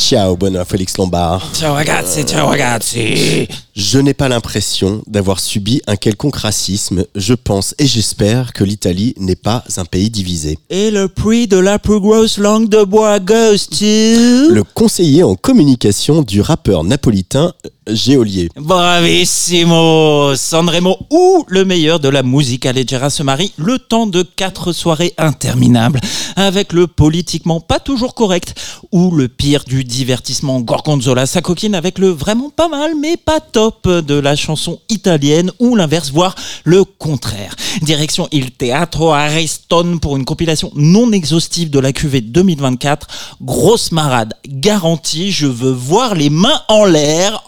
Ciao, bonheur Félix Lombard. Ciao ragazzi, ciao ragazzi. Je n'ai pas l'impression d'avoir subi un quelconque racisme. Je pense et j'espère que l'Italie n'est pas un pays divisé. Et le prix de la plus grosse langue de bois goes to... Le conseiller en communication du rappeur napolitain Géolier. Bravissimo Sanremo ou le meilleur de la musique allegera se marie le temps de quatre soirées interminables avec le politiquement pas toujours correct ou le pire du divertissement Gorgonzola sa coquine avec le vraiment pas mal mais pas top de la chanson italienne ou l'inverse voire le contraire. Direction Il Teatro Ariston pour une compilation non exhaustive de la QV 2024. Grosse marade garantie, je veux voir les mains en l'air.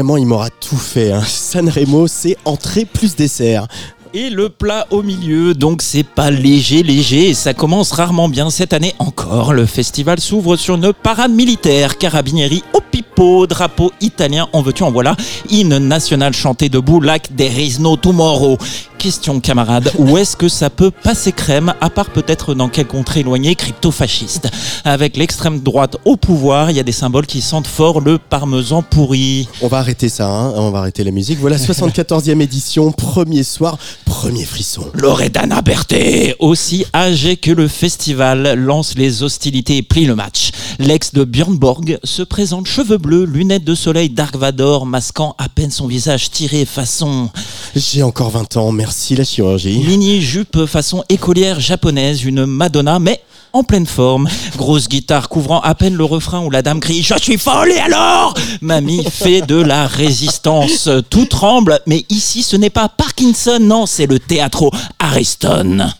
Vraiment, il m'aura tout fait. Hein. Sanremo, c'est entrée plus dessert. Et le plat au milieu, donc c'est pas léger, léger, ça commence rarement bien cette année encore. Le festival s'ouvre sur une parade militaire, carabinieri au pipo, drapeau italien, en veux-tu, en voilà, hymne national chanté debout, like There is no tomorrow. Question camarade, où est-ce que ça peut passer crème, à part peut-être dans quelle contrée éloignée crypto-fasciste Avec l'extrême droite au pouvoir, il y a des symboles qui sentent fort le parmesan pourri. On va arrêter ça, hein. on va arrêter la musique. Voilà, 74e édition, premier soir, premier frisson. Loredana Berthet, aussi âgé que le festival, lance les hostilités et plie le match. L'ex de Björn Borg se présente cheveux bleus, lunettes de soleil Dark Vador, masquant à peine son visage tiré façon... J'ai encore 20 ans, merci la chirurgie. Mini jupe façon écolière japonaise, une Madonna, mais en pleine forme. Grosse guitare couvrant à peine le refrain où la dame crie Je suis folle et alors? Mamie fait de la résistance. Tout tremble, mais ici ce n'est pas Parkinson, non, c'est le théâtre Ariston.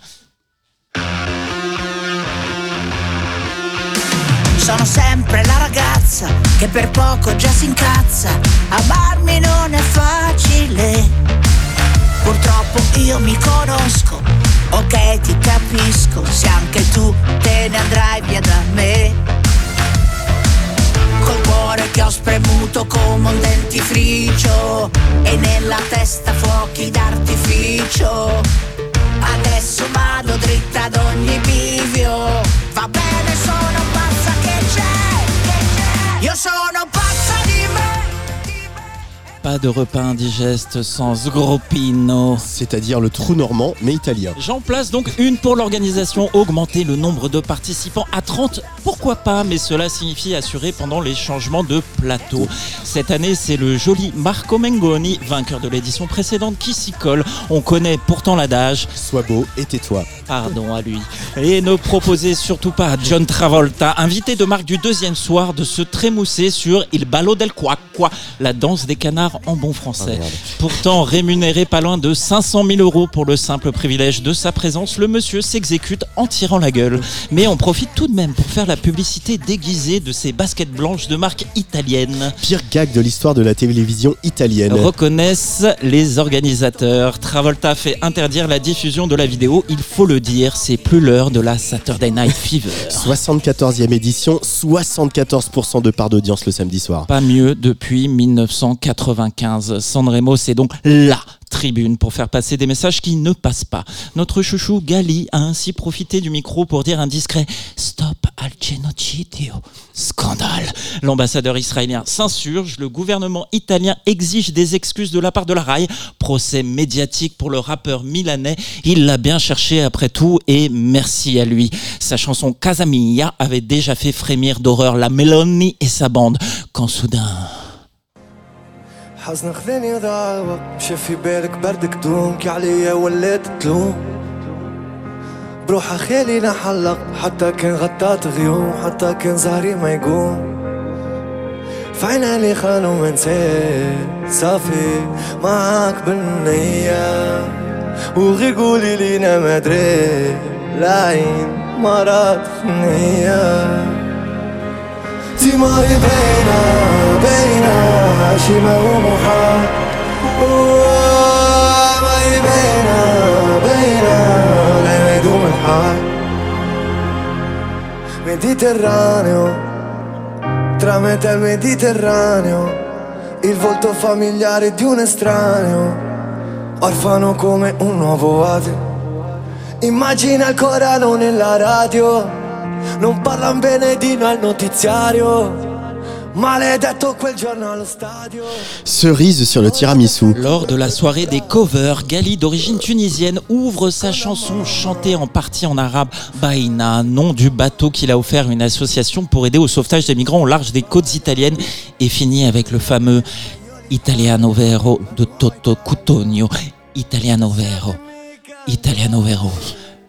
Sono sempre la ragazza che per poco già si incazza. Amarmi non è facile. Purtroppo io mi conosco, ok ti capisco, se anche tu te ne andrai via da me. Col cuore che ho spremuto come un dentifricio e nella testa fuochi d'artificio. Adesso vado dritta ad ogni bivio, va bene sono pazza che c'è, io sono pazza. Pas de repas indigeste sans groppino. C'est-à-dire le trou normand, mais italien. J'en place donc une pour l'organisation. Augmenter le nombre de participants à 30, pourquoi pas, mais cela signifie assurer pendant les changements de plateau. Cette année, c'est le joli Marco Mengoni, vainqueur de l'édition précédente, qui s'y colle. On connaît pourtant l'adage. Sois beau et tais-toi. Pardon à lui. Et ne proposez surtout pas à John Travolta, invité de marque du deuxième soir, de se trémousser sur Il Ballo del Quacqua, la danse des canards en bon français. Ah. Pourtant rémunéré pas loin de 500 000 euros pour le simple privilège de sa présence, le monsieur s'exécute en tirant la gueule. Mais on profite tout de même pour faire la publicité déguisée de ses baskets blanches de marque italienne. Pire gag de l'histoire de la télévision italienne. Reconnaissent les organisateurs. Travolta fait interdire la diffusion de la vidéo. Il faut le dire, c'est plus l'heure de la Saturday Night Fever. 74e édition, 74% de part d'audience le samedi soir. Pas mieux depuis 1995. Sanremo, c'est donc LA tribune pour faire passer des messages qui ne passent pas. Notre chouchou Gali a ainsi profité du micro pour dire un discret Stop al genocidio. Scandale. L'ambassadeur israélien s'insurge, le gouvernement italien exige des excuses de la part de la RAI. Procès médiatique pour le rappeur milanais. Il l'a bien cherché après tout et merci à lui. Sa chanson Casamilla avait déjà fait frémir d'horreur la Meloni et sa bande quand soudain... حزن خذني ضاع الوقت مشى في بالك بردك كي عليا ولات تلوم. بروح خالي نحلق حتى كان غطات غيوم حتى كان زهري ما يقوم. فعنا اللي خانوا ما صافي معاك بالنية. وغير قولي لينا ما دري العين مرض النية ماري بينا. بينا شي ما هو محال ماري بينا بينا لا يدوم الحال Mediterraneo Tramite il Mediterraneo Il volto familiare di un estraneo Orfano come un nuovo ate Immagina il Corano nella radio Non parlan bene di noi al notiziario Maledetto quel giorno allo stadio Cerise sur le tiramisu. Lors de la soirée des covers, Gali, d'origine tunisienne, ouvre sa chanson chantée en partie en arabe Baïna, nom du bateau qu'il a offert à une association pour aider au sauvetage des migrants au large des côtes italiennes, et finit avec le fameux Italiano Vero de Toto Cutugno. Italiano Vero, Italiano Vero.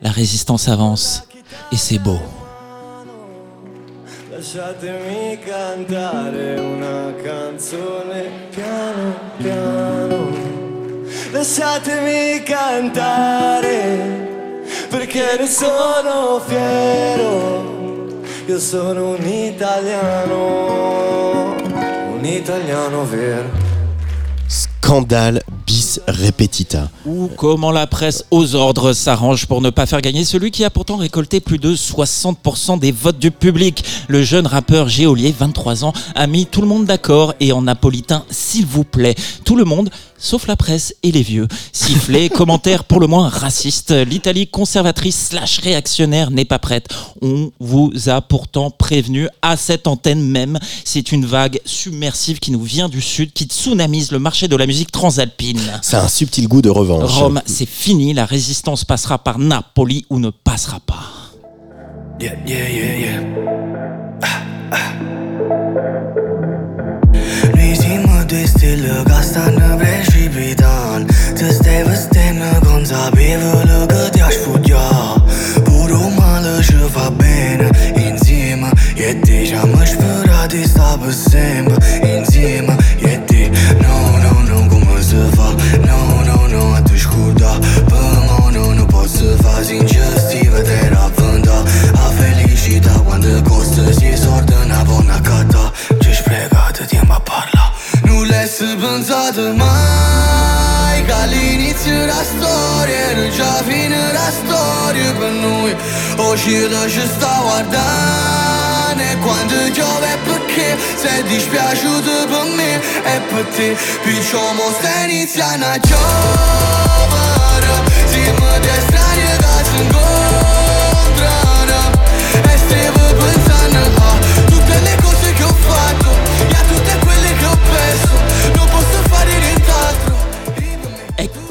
La résistance avance, et c'est beau. Lasciatemi cantare una canzone piano piano. Lasciatemi cantare perché ne sono fiero. Io sono un italiano Un italiano vero. Scandale Ou comment la presse aux ordres s'arrange pour ne pas faire gagner celui qui a pourtant récolté plus de 60% des votes du public. Le jeune rappeur Géolier, 23 ans, a mis tout le monde d'accord et en napolitain, s'il vous plaît. Tout le monde, sauf la presse et les vieux. Sifflets, commentaires pour le moins racistes. L'Italie conservatrice slash réactionnaire n'est pas prête. On vous a pourtant prévenu à cette antenne même. C'est une vague submersive qui nous vient du sud, qui tsunamise le marché de la musique transalpine. A un subtil goût de revanche. Rome, c'est fini, la résistance passera par Napoli ou ne passera pas. Yeah, yeah, yeah, yeah che stanno precipitando sembra intima E ti, no, nu, nu, cum o să fac no, no, nu, atunci cu da no, nu, nu pot să fac Ingestivă de la A felicita quando costă Si sortă în abona cata Ce-și pregată timp parla. Nu le săbânzată mai Ca liniți în rastorie Râgea vin în rastorie Pe noi. O și răși stau ardane Quando giove Se dispiaciuto per me e per te Picciamo sta iniziando a giovare Siamo di strani da ancora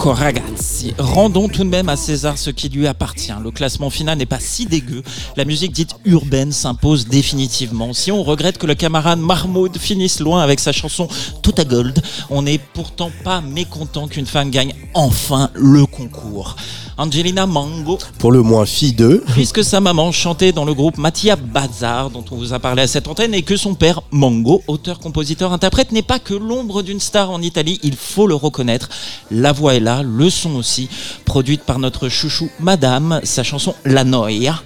Ragazzi, rendons tout de même à César ce qui lui appartient. Le classement final n'est pas si dégueu. La musique dite urbaine s'impose définitivement. Si on regrette que le camarade Mahmoud finisse loin avec sa chanson Tout à Gold, on n'est pourtant pas mécontent qu'une femme gagne enfin le concours. Angelina Mango, Pour le moins fille d'eux. puisque sa maman chantait dans le groupe Mathia Bazar, dont on vous a parlé à cette antenne, et que son père, Mango, auteur, compositeur, interprète, n'est pas que l'ombre d'une star en Italie, il faut le reconnaître. La voix est là, le son aussi, produite par notre chouchou Madame, sa chanson La Noia.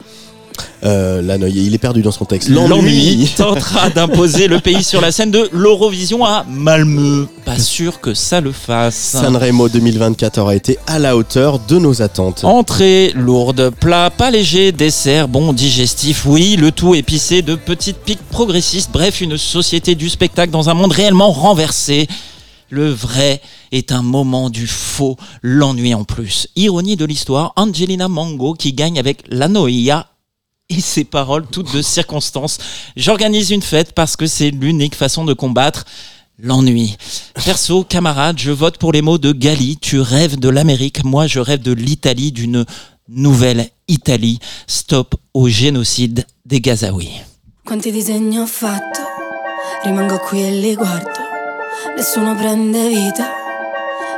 Euh, là, non, il est perdu dans son texte. L'ennui tentera d'imposer le pays sur la scène de l'Eurovision à Malmö. Pas sûr que ça le fasse. Sanremo 2024 aura été à la hauteur de nos attentes. Entrée lourde, plat pas léger, dessert bon, digestif, oui, le tout épicé de petites piques progressistes, bref, une société du spectacle dans un monde réellement renversé. Le vrai est un moment du faux, l'ennui en plus. Ironie de l'histoire, Angelina Mango qui gagne avec la Noia et ses paroles toutes de circonstance. J'organise une fête parce que c'est l'unique façon de combattre l'ennui. Perso, camarade, je vote pour les mots de Gali. Tu rêves de l'Amérique, moi je rêve de l'Italie, d'une nouvelle Italie. Stop au génocide des Gazaouis. Quanti fatto, rimango qui e li nessuno prende vita,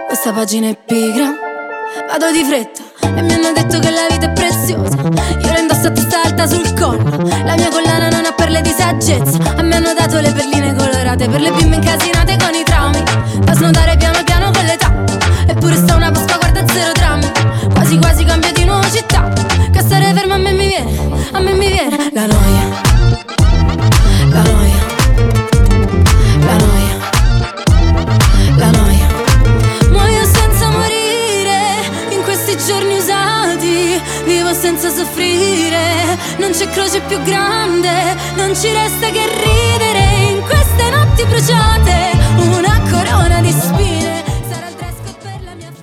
questa pagina è pigra, vado di fretta e mi hanno detto che la vita è preziosa. Io la indosso a testa alta sul collo. La mia collana non ha perle di saggezza. A me hanno dato le perline colorate per le bimbe incasinate Croce più grande. Non ci resta che ridere